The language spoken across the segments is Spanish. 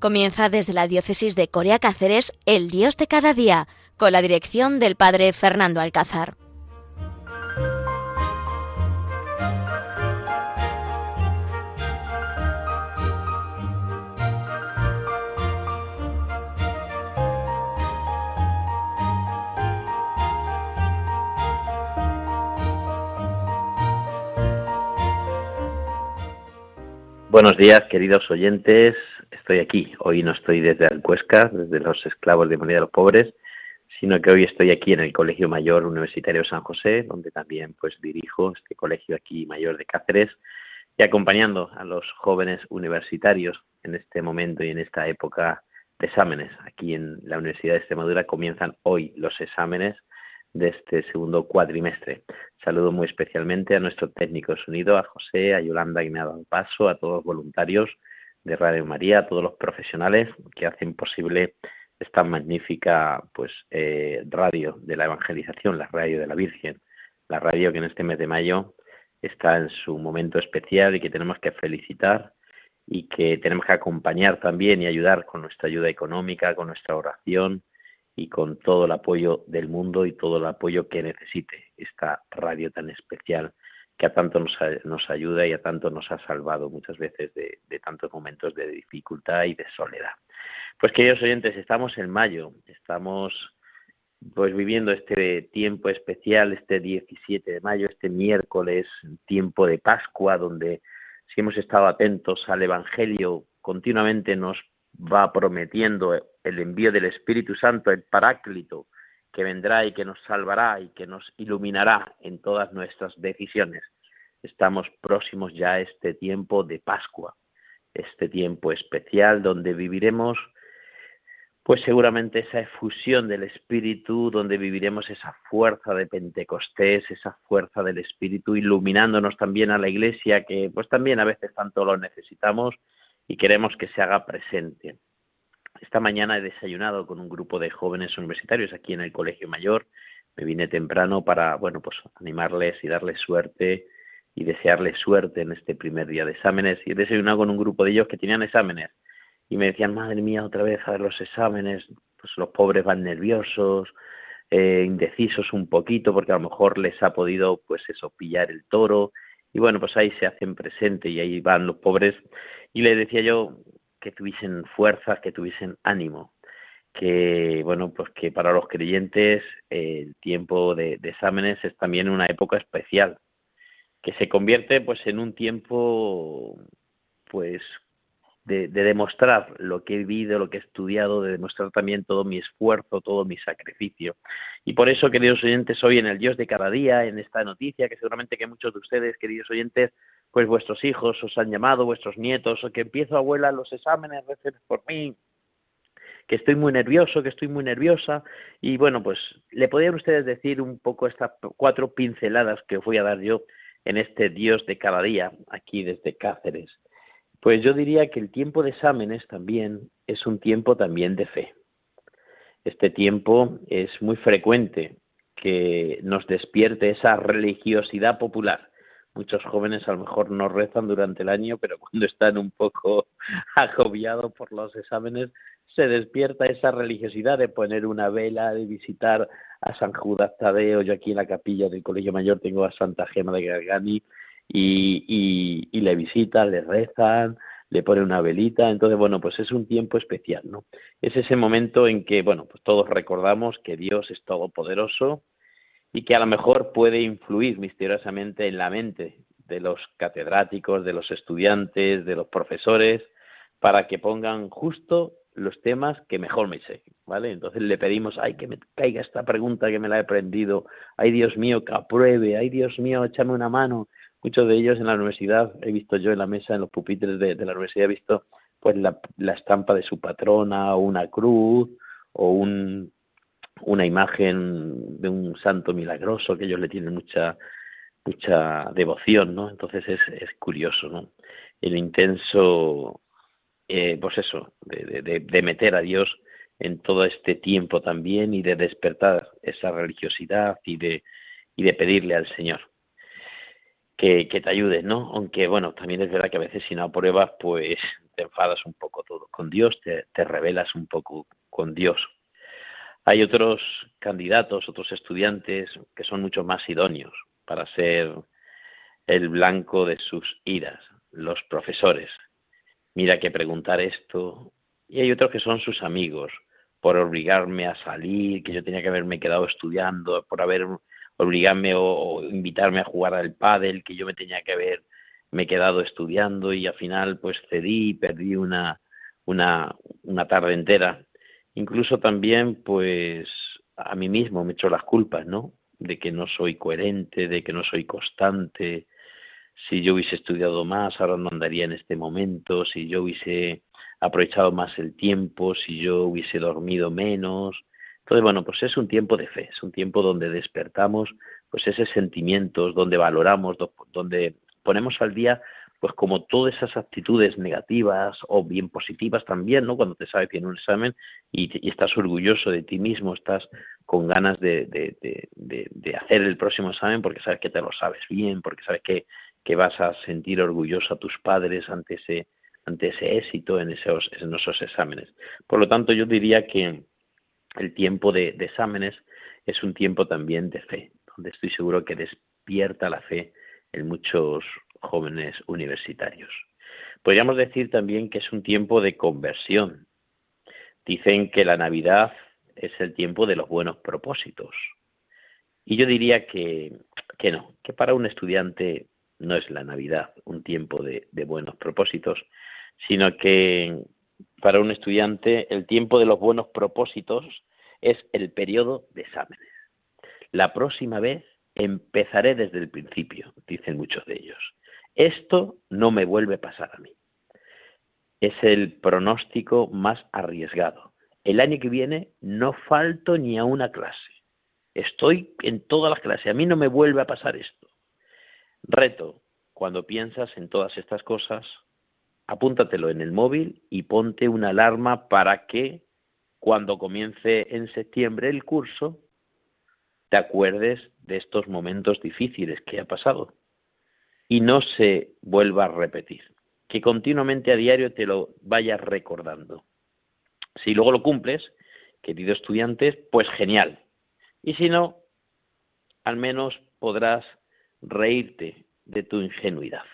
Comienza desde la diócesis de Corea Cáceres El Dios de cada día, con la dirección del padre Fernando Alcázar. Buenos días, queridos oyentes. Estoy aquí. Hoy no estoy desde Alcuesca, desde los esclavos de María de los Pobres, sino que hoy estoy aquí en el Colegio Mayor Universitario San José, donde también pues dirijo este colegio aquí mayor de Cáceres y acompañando a los jóvenes universitarios en este momento y en esta época de exámenes. Aquí en la Universidad de Extremadura comienzan hoy los exámenes de este segundo cuatrimestre. Saludo muy especialmente a nuestro técnico sonido, a José, a Yolanda ha dado paso, a todos los voluntarios de Radio María, a todos los profesionales que hacen posible esta magnífica pues eh, radio de la evangelización, la radio de la Virgen, la radio que en este mes de mayo está en su momento especial y que tenemos que felicitar y que tenemos que acompañar también y ayudar con nuestra ayuda económica, con nuestra oración, y con todo el apoyo del mundo y todo el apoyo que necesite esta radio tan especial que a tanto nos, ayuda y a tanto nos ha salvado muchas veces de, de, tantos momentos de dificultad y de soledad. Pues queridos oyentes, estamos en mayo, estamos pues viviendo este tiempo especial, este 17 de mayo, este miércoles, tiempo de Pascua, donde si hemos estado atentos al Evangelio, continuamente nos va prometiendo el envío del Espíritu Santo, el Paráclito, que vendrá y que nos salvará y que nos iluminará en todas nuestras decisiones. Estamos próximos ya a este tiempo de Pascua, este tiempo especial donde viviremos pues seguramente esa efusión del Espíritu, donde viviremos esa fuerza de Pentecostés, esa fuerza del Espíritu, iluminándonos también a la Iglesia, que pues también a veces tanto lo necesitamos y queremos que se haga presente. Esta mañana he desayunado con un grupo de jóvenes universitarios aquí en el Colegio Mayor. Me vine temprano para, bueno, pues animarles y darles suerte y desearles suerte en este primer día de exámenes. Y he desayunado con un grupo de ellos que tenían exámenes y me decían, madre mía, otra vez a ver los exámenes, pues los pobres van nerviosos, eh, indecisos un poquito, porque a lo mejor les ha podido, pues eso, pillar el toro. Y bueno, pues ahí se hacen presente y ahí van los pobres y le decía yo que tuviesen fuerzas, que tuviesen ánimo, que bueno, pues que para los creyentes el tiempo de, exámenes es también una época especial, que se convierte pues en un tiempo pues de, de, demostrar lo que he vivido, lo que he estudiado, de demostrar también todo mi esfuerzo, todo mi sacrificio. Y por eso, queridos oyentes, hoy en el Dios de cada día, en esta noticia, que seguramente que muchos de ustedes, queridos oyentes, pues vuestros hijos os han llamado, vuestros nietos, o que empiezo abuela los exámenes, recen por mí, que estoy muy nervioso, que estoy muy nerviosa, y bueno, pues le podrían ustedes decir un poco estas cuatro pinceladas que os voy a dar yo en este Dios de cada día, aquí desde Cáceres. Pues yo diría que el tiempo de exámenes también es un tiempo también de fe. Este tiempo es muy frecuente que nos despierte esa religiosidad popular muchos jóvenes a lo mejor no rezan durante el año, pero cuando están un poco agobiados por los exámenes, se despierta esa religiosidad de poner una vela, de visitar a San Judas Tadeo. Yo aquí en la capilla del Colegio Mayor tengo a Santa Gema de Gargani y, y, y le visitan, le rezan, le ponen una velita. Entonces, bueno, pues es un tiempo especial, ¿no? Es ese momento en que, bueno, pues todos recordamos que Dios es todopoderoso, y que a lo mejor puede influir misteriosamente en la mente de los catedráticos, de los estudiantes, de los profesores, para que pongan justo los temas que mejor me sé, ¿vale? Entonces le pedimos, ay, que me caiga esta pregunta que me la he aprendido, ay, Dios mío, que apruebe, ay, Dios mío, échame una mano. Muchos de ellos en la universidad, he visto yo en la mesa, en los pupitres de, de la universidad, he visto pues la, estampa de su patrona, o una cruz, o un, una imagen de un santo milagroso que ellos le tienen mucha mucha devoción, ¿no? Entonces es, es curioso, ¿no? El intenso, eh, pues eso, de, de, de, meter a Dios en todo este tiempo también y de despertar esa religiosidad y de, y de pedirle al Señor que, que te ayude, ¿no? Aunque, bueno, también es verdad que a veces si no apruebas, pues te enfadas un poco todo. Con Dios te, te revelas un poco con Dios. Hay otros candidatos, otros estudiantes que son mucho más idóneos para ser el blanco de sus iras, los profesores. Mira que preguntar esto. Y hay otros que son sus amigos, por obligarme a salir, que yo tenía que haberme quedado estudiando, por haber obligarme o, invitarme a jugar al pádel, que yo me tenía que haber me quedado estudiando y al final pues cedí perdí una, una, una tarde entera. Incluso también pues a mí mismo me echo las culpas, ¿no? De que no soy coherente, de que no soy constante. Si yo hubiese estudiado más, ahora no andaría en este momento. Si yo hubiese aprovechado más el tiempo, si yo hubiese dormido menos. Entonces, bueno, pues es un tiempo de fe, es un tiempo donde despertamos pues esos sentimientos, donde valoramos, donde ponemos al día pues como todas esas actitudes negativas o bien positivas también, ¿no? Cuando te sabes bien un examen y, estás orgulloso de ti mismo, estás con ganas de, de, de, hacer el próximo examen porque sabes que te lo sabes bien, porque sabes que, que vas a sentir orgulloso a tus padres ante ese, ante ese éxito en esos, en esos exámenes. Por lo tanto, yo diría que el tiempo de, de exámenes es un tiempo también de fe, donde estoy seguro que despierta la fe en muchos jóvenes universitarios. Podríamos decir también que es un tiempo de conversión. Dicen que la Navidad es el tiempo de los buenos propósitos. Y yo diría que, que no, que para un estudiante no es la Navidad un tiempo de, buenos propósitos, sino que para un estudiante el tiempo de los buenos propósitos es el periodo de exámenes. La próxima vez empezaré desde el principio, dicen muchos de ellos. Esto no me vuelve a pasar a mí. Es el pronóstico más arriesgado. El año que viene no falto ni a una clase. Estoy en todas las clases. A mí no me vuelve a pasar esto. Reto, cuando piensas en todas estas cosas, apúntatelo en el móvil y ponte una alarma para que cuando comience en septiembre el curso te acuerdes de estos momentos difíciles que ha pasado y no se vuelva a repetir, que continuamente a diario te lo vayas recordando. Si luego lo cumples, querido estudiante, pues genial. Y si no, al menos podrás reírte de tu ingenuidad.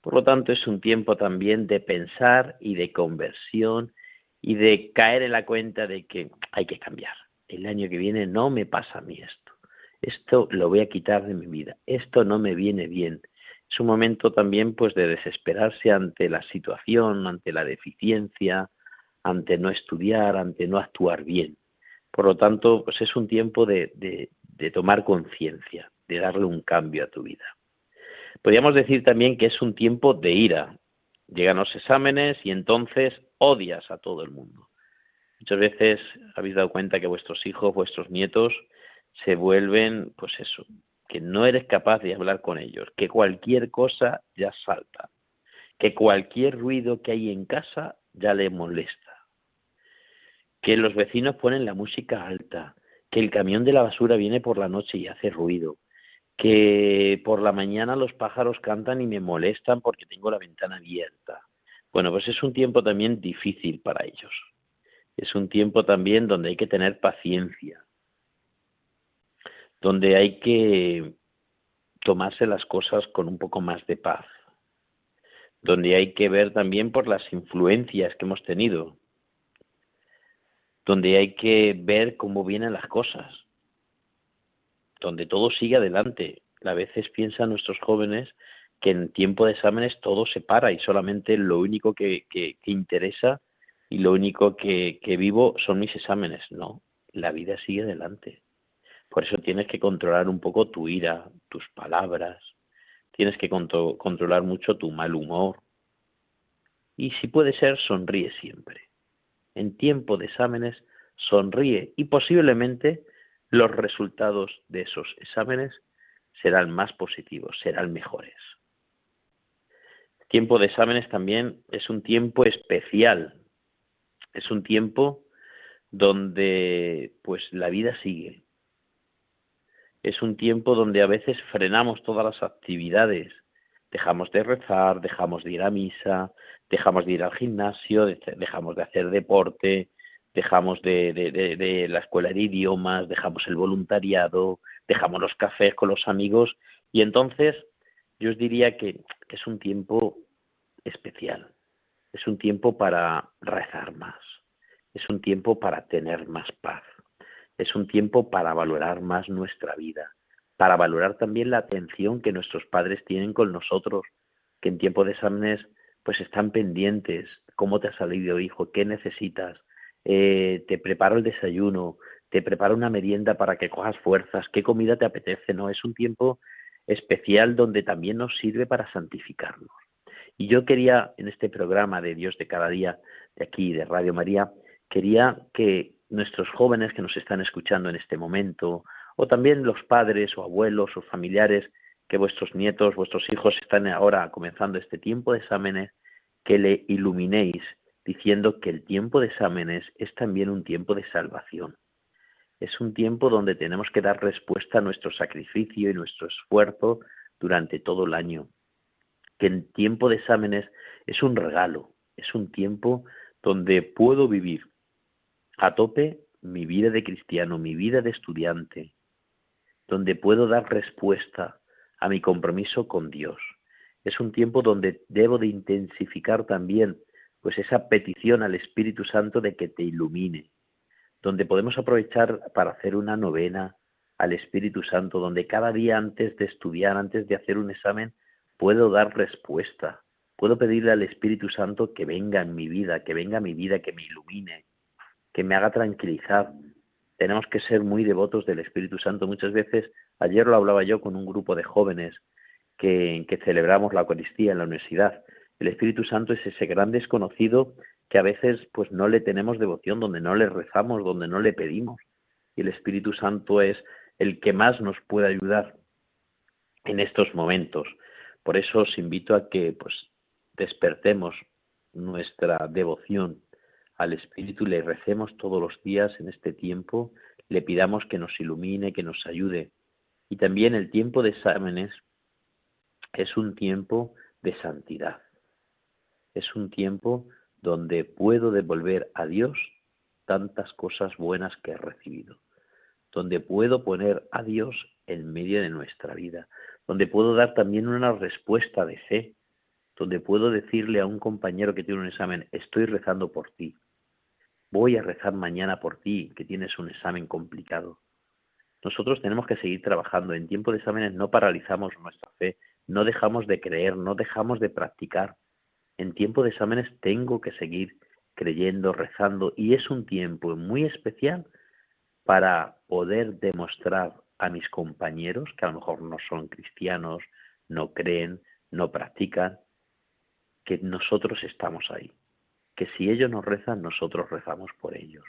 Por lo tanto, es un tiempo también de pensar y de conversión y de caer en la cuenta de que hay que cambiar. El año que viene no me pasa a mí esto esto lo voy a quitar de mi vida, esto no me viene bien. Es un momento también pues de desesperarse ante la situación, ante la deficiencia, ante no estudiar, ante no actuar bien. Por lo tanto, pues es un tiempo de, de, de tomar conciencia, de darle un cambio a tu vida. Podríamos decir también que es un tiempo de ira. Llegan los exámenes y entonces odias a todo el mundo. Muchas veces habéis dado cuenta que vuestros hijos, vuestros nietos, se vuelven, pues eso, que no eres capaz de hablar con ellos, que cualquier cosa ya salta, que cualquier ruido que hay en casa ya le molesta, que los vecinos ponen la música alta, que el camión de la basura viene por la noche y hace ruido, que por la mañana los pájaros cantan y me molestan porque tengo la ventana abierta. Bueno, pues es un tiempo también difícil para ellos. Es un tiempo también donde hay que tener paciencia, donde hay que tomarse las cosas con un poco más de paz, donde hay que ver también por las influencias que hemos tenido, donde hay que ver cómo vienen las cosas, donde todo sigue adelante. A veces piensan nuestros jóvenes que en tiempo de exámenes todo se para y solamente lo único que, interesa y lo único que vivo son mis exámenes. No, la vida sigue adelante. Por eso tienes que controlar un poco tu ira, tus palabras, tienes que controlar mucho tu mal humor. Y si puede ser, sonríe siempre. En tiempo de exámenes, sonríe y posiblemente los resultados de esos exámenes serán más positivos, serán mejores. Tiempo de exámenes también es un tiempo especial, es un tiempo donde pues la vida sigue, es un tiempo donde a veces frenamos todas las actividades, Dejamos de rezar, dejamos de ir a misa, dejamos de ir al gimnasio, dejamos de hacer deporte, dejamos de, de, la escuela de idiomas, dejamos el voluntariado, dejamos los cafés con los amigos y entonces yo os diría que, que es un tiempo especial, es un tiempo para rezar más, es un tiempo para tener más paz, es un tiempo para valorar más nuestra vida, para valorar también la atención que nuestros padres tienen con nosotros, que en tiempo de exámenes pues están pendientes, cómo te ha salido hijo, qué necesitas, eh, te preparo el desayuno, te preparo una merienda para que cojas fuerzas, qué comida te apetece, ¿no? Es un tiempo especial donde también nos sirve para santificarnos. Y yo quería, en este programa de Dios de cada día, de aquí, de Radio María, quería que nuestros jóvenes que nos están escuchando en este momento, o también los padres o abuelos o familiares que vuestros nietos, vuestros hijos están ahora comenzando este tiempo de exámenes, que le iluminéis diciendo que el tiempo de exámenes es también un tiempo de salvación. Es un tiempo donde tenemos que dar respuesta a nuestro sacrificio y nuestro esfuerzo durante todo el año. Que el tiempo de exámenes es un regalo, es un tiempo donde puedo vivir a tope mi vida de cristiano, mi vida de estudiante, donde puedo dar respuesta a mi compromiso con Dios. Es un tiempo donde debo de intensificar también pues esa petición al Espíritu Santo de que te ilumine, donde podemos aprovechar para hacer una novena al Espíritu Santo, donde cada día antes de estudiar, antes de hacer un examen, puedo dar respuesta, puedo pedirle al Espíritu Santo que venga en mi vida, que venga a mi vida, que me ilumine, que me haga tranquilizar. Tenemos que ser muy devotos del Espíritu Santo. Muchas veces, ayer lo hablaba yo con un grupo de jóvenes que, que celebramos la Eucaristía en la universidad, el Espíritu Santo es ese gran desconocido que a veces pues no le tenemos devoción, donde no le rezamos, donde no le pedimos. Y el Espíritu Santo es el que más nos puede ayudar en estos momentos. Por eso os invito a que pues despertemos nuestra devoción al Espíritu, le recemos todos los días en este tiempo, le pidamos que nos ilumine, que nos ayude. Y también el tiempo de exámenes es un tiempo de santidad es un tiempo donde puedo devolver a Dios tantas cosas buenas que he recibido, donde puedo poner a Dios en medio de nuestra vida, donde puedo dar también una respuesta de fe, donde puedo decirle a un compañero que tiene un examen, estoy rezando por ti, voy a rezar mañana por ti, que tienes un examen complicado. Nosotros tenemos que seguir trabajando. En tiempo de exámenes no paralizamos nuestra fe, no dejamos de creer, no dejamos de practicar en tiempo de exámenes tengo que seguir creyendo, rezando y es un tiempo muy especial para poder demostrar a mis compañeros que a lo mejor no son cristianos, no creen, no practican, que nosotros estamos ahí, que si ellos nos rezan, nosotros rezamos por ellos,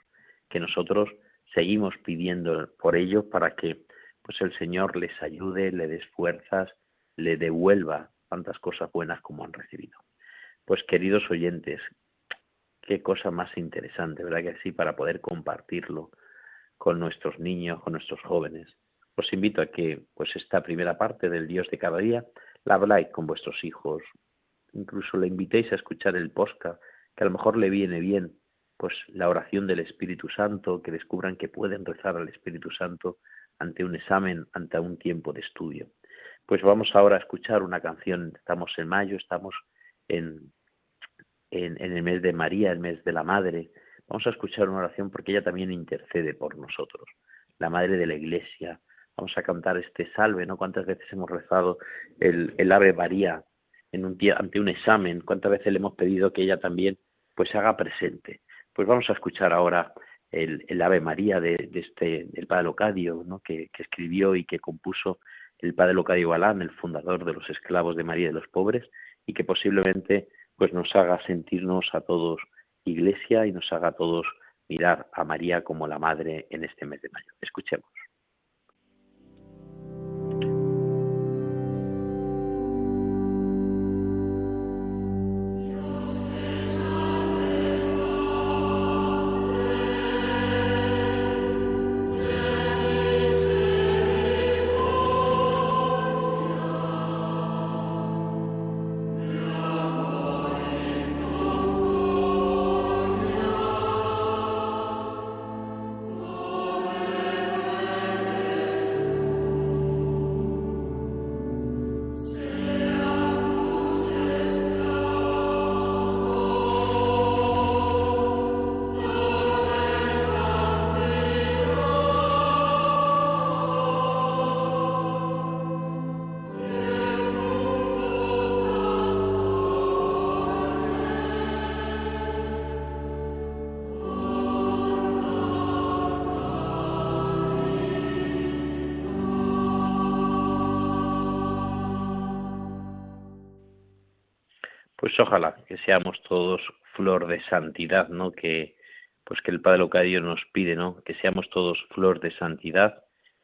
que nosotros seguimos pidiendo por ellos para que pues el Señor les ayude, le des fuerzas, le devuelva tantas cosas buenas como han recibido. Pues queridos oyentes, qué cosa más interesante, ¿verdad que sí? Para poder compartirlo con nuestros niños, con nuestros jóvenes. Os invito a que, pues esta primera parte del Dios de cada día, la habláis con vuestros hijos, incluso le invitéis a escuchar el posca, que a lo mejor le viene bien, pues la oración del Espíritu Santo, que descubran que pueden rezar al Espíritu Santo ante un examen, ante un tiempo de estudio. Pues vamos ahora a escuchar una canción, estamos en mayo, estamos en, en, el mes de María, el mes de la Madre. Vamos a escuchar una oración porque ella también intercede por nosotros, la Madre de la Iglesia. Vamos a cantar este salve, ¿no? ¿Cuántas veces hemos rezado el, el Ave María en un ante un examen? ¿Cuántas veces le hemos pedido que ella también pues haga presente? Pues vamos a escuchar ahora el, el Ave María de, este, del Padre Locadio, ¿no? Que, escribió y que compuso el Padre Locadio Galán, el fundador de los esclavos de María de los Pobres, y que posiblemente pues nos haga sentirnos a todos iglesia y nos haga a todos mirar a María como la Madre en este mes de mayo. Escuchemos. Pues ojalá que seamos todos flor de santidad, ¿no? Que pues que el Padre Locadio nos pide, ¿no? Que seamos todos flor de santidad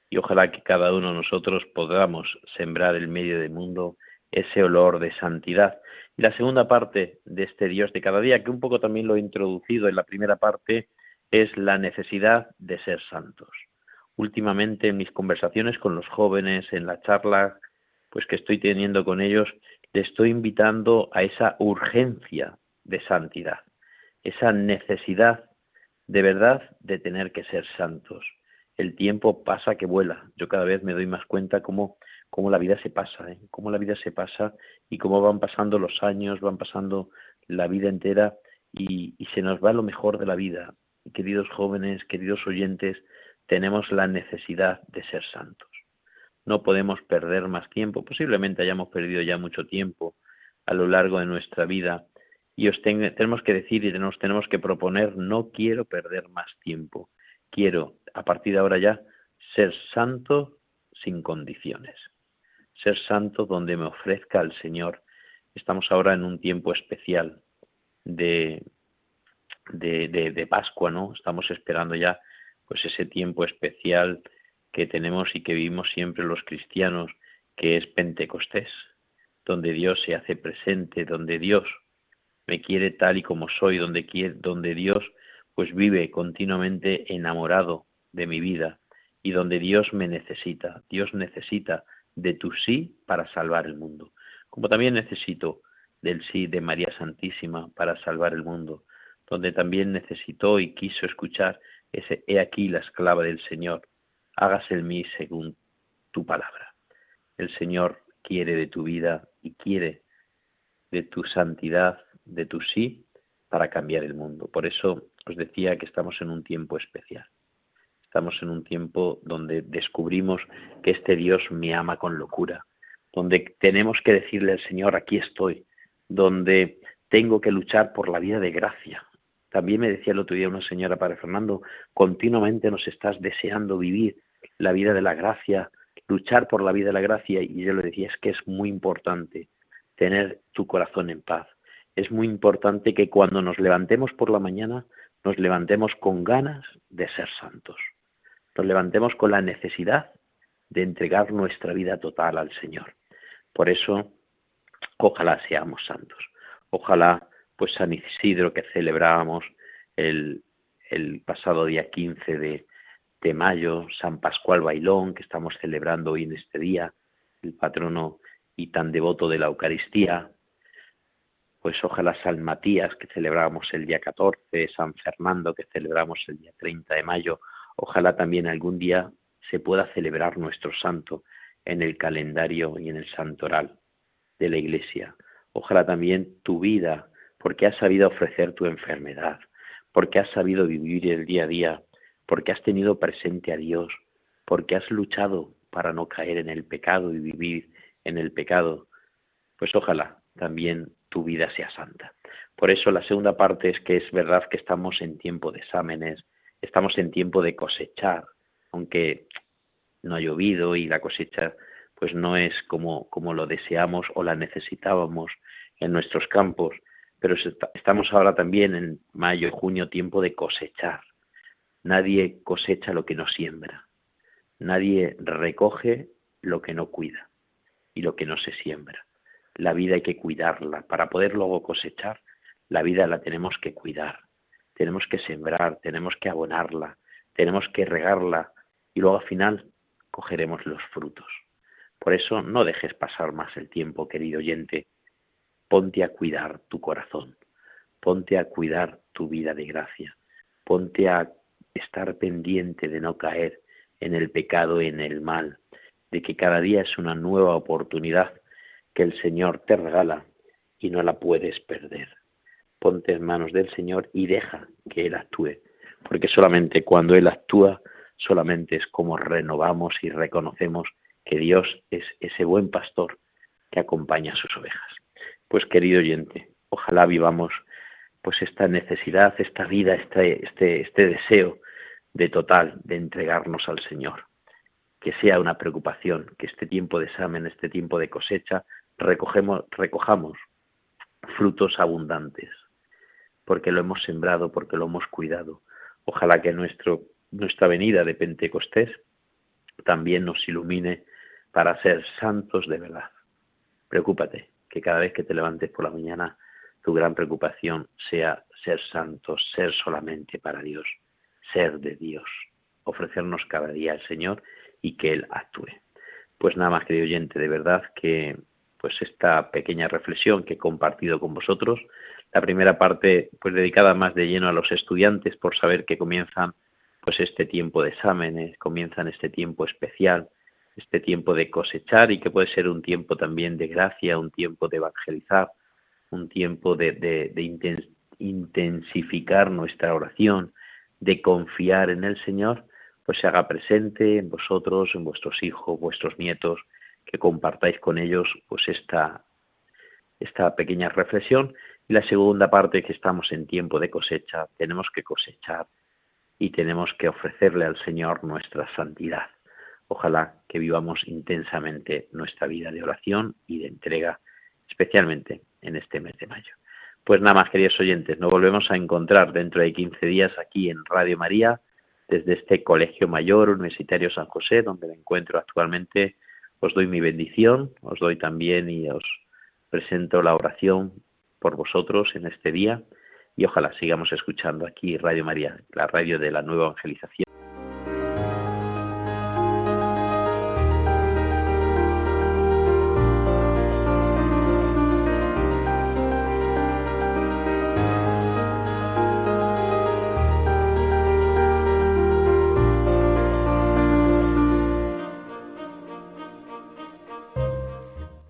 y ojalá que cada uno de nosotros podamos sembrar en medio del mundo ese olor de santidad. Y la segunda parte de este Dios de cada día, que un poco también lo he introducido en la primera parte, es la necesidad de ser santos. Últimamente en mis conversaciones con los jóvenes, en la charla pues que estoy teniendo con ellos, le estoy invitando a esa urgencia de santidad, esa necesidad de verdad de tener que ser santos. El tiempo pasa que vuela. Yo cada vez me doy más cuenta cómo, cómo la vida se pasa, ¿eh? cómo la vida se pasa y cómo van pasando los años, van pasando la vida entera y, y se nos va lo mejor de la vida. queridos jóvenes, queridos oyentes, tenemos la necesidad de ser santos. No podemos perder más tiempo, posiblemente hayamos perdido ya mucho tiempo a lo largo de nuestra vida y os tenemos que decir y nos tenemos que proponer, no quiero perder más tiempo, quiero a partir de ahora ya ser santo sin condiciones, ser santo donde me ofrezca el Señor. Estamos ahora en un tiempo especial de, de, de, de Pascua, ¿no? Estamos esperando ya pues ese tiempo especial que tenemos y que vivimos siempre los cristianos, que es Pentecostés, donde Dios se hace presente, donde Dios me quiere tal y como soy, donde, quiere, donde Dios pues vive continuamente enamorado de mi vida y donde Dios me necesita. Dios necesita de tu sí para salvar el mundo, como también necesito del sí de María Santísima para salvar el mundo, donde también necesitó y quiso escuchar ese he aquí la esclava del Señor, hágase en mí según tu palabra. El Señor quiere de tu vida y quiere de tu santidad, de tu sí para cambiar el mundo. Por eso os decía que estamos en un tiempo especial. Estamos en un tiempo donde descubrimos que este Dios me ama con locura, donde tenemos que decirle al Señor, aquí estoy, donde tengo que luchar por la vida de gracia. También me decía el otro día una señora, Padre Fernando, continuamente nos estás deseando vivir la vida de la gracia, luchar por la vida de la gracia, y yo le decía, es que es muy importante tener tu corazón en paz, es muy importante que cuando nos levantemos por la mañana nos levantemos con ganas de ser santos. Nos levantemos con la necesidad de entregar nuestra vida total al Señor. Por eso, ojalá seamos santos. Ojalá, pues San Isidro que celebrábamos el, pasado día 15 de, mayo, San Pascual Bailón, que estamos celebrando hoy en este día, el patrono y tan devoto de la Eucaristía, pues ojalá San Matías, que celebramos el día 14, San Fernando, que celebramos el día 30 de mayo, ojalá también algún día se pueda celebrar nuestro santo en el calendario y en el santoral de la Iglesia. Ojalá también tu vida, porque has sabido ofrecer tu enfermedad, porque has sabido vivir el día a día, porque has tenido presente a Dios, porque has luchado para no caer en el pecado y vivir en el pecado, pues ojalá también tu vida sea santa. Por eso la segunda parte es que es verdad que estamos en tiempo de exámenes, estamos en tiempo de cosechar, aunque no ha llovido y la cosecha pues no es como, como lo deseamos o la necesitábamos en nuestros campos, pero estamos ahora también en mayo, junio, tiempo de cosechar. Nadie cosecha lo que no siembra, nadie recoge lo que no cuida y lo que no se siembra la vida hay que cuidarla. Para poder luego cosechar, la vida la tenemos que cuidar. Tenemos que sembrar, tenemos que abonarla, tenemos que regarla y luego al final cogeremos los frutos. Por eso no dejes pasar más el tiempo, querido oyente. Ponte a cuidar tu corazón, ponte a cuidar tu vida de gracia, ponte a estar pendiente de no caer en el pecado en el mal, de que cada día es una nueva oportunidad que el Señor te regala y no la puedes perder. Ponte en manos del Señor y deja que Él actúe, porque solamente cuando Él actúa, solamente es como renovamos y reconocemos que Dios es ese buen pastor que acompaña a sus ovejas. Pues querido oyente, ojalá vivamos pues esta necesidad, esta vida, este, este, este deseo de total de entregarnos al Señor. Que sea una preocupación, que este tiempo de examen, este tiempo de cosecha, recogemos, recojamos frutos abundantes, porque lo hemos sembrado, porque lo hemos cuidado. Ojalá que nuestro, nuestra venida de Pentecostés también nos ilumine para ser santos de verdad. Preocúpate, que cada vez que te levantes por la mañana, tu gran preocupación sea ser santos, ser solamente para Dios, ser de Dios, ofrecernos cada día al Señor y que Él actúe. Pues nada más, querido oyente, de verdad que pues esta pequeña reflexión que he compartido con vosotros, la primera parte pues dedicada más de lleno a los estudiantes por saber que comienzan pues este tiempo de exámenes, comienzan este tiempo especial, este tiempo de cosechar y que puede ser un tiempo también de gracia, un tiempo de evangelizar, un tiempo de, intensificar nuestra oración, de confiar en el Señor, pues se haga presente en vosotros, en vuestros hijos, vuestros nietos, que compartáis con ellos pues esta, esta pequeña reflexión. Y la segunda parte, que estamos en tiempo de cosecha, tenemos que cosechar y tenemos que ofrecerle al Señor nuestra santidad. Ojalá que vivamos intensamente nuestra vida de oración y de entrega, especialmente en este mes de mayo. Pues nada más, queridos oyentes, nos volvemos a encontrar dentro de 15 días aquí en Radio María, desde este Colegio Mayor Universitario San José, donde me encuentro actualmente. Os doy mi bendición, os doy también y os presento la oración por vosotros en este día y ojalá sigamos escuchando aquí Radio María, la radio de la nueva evangelización.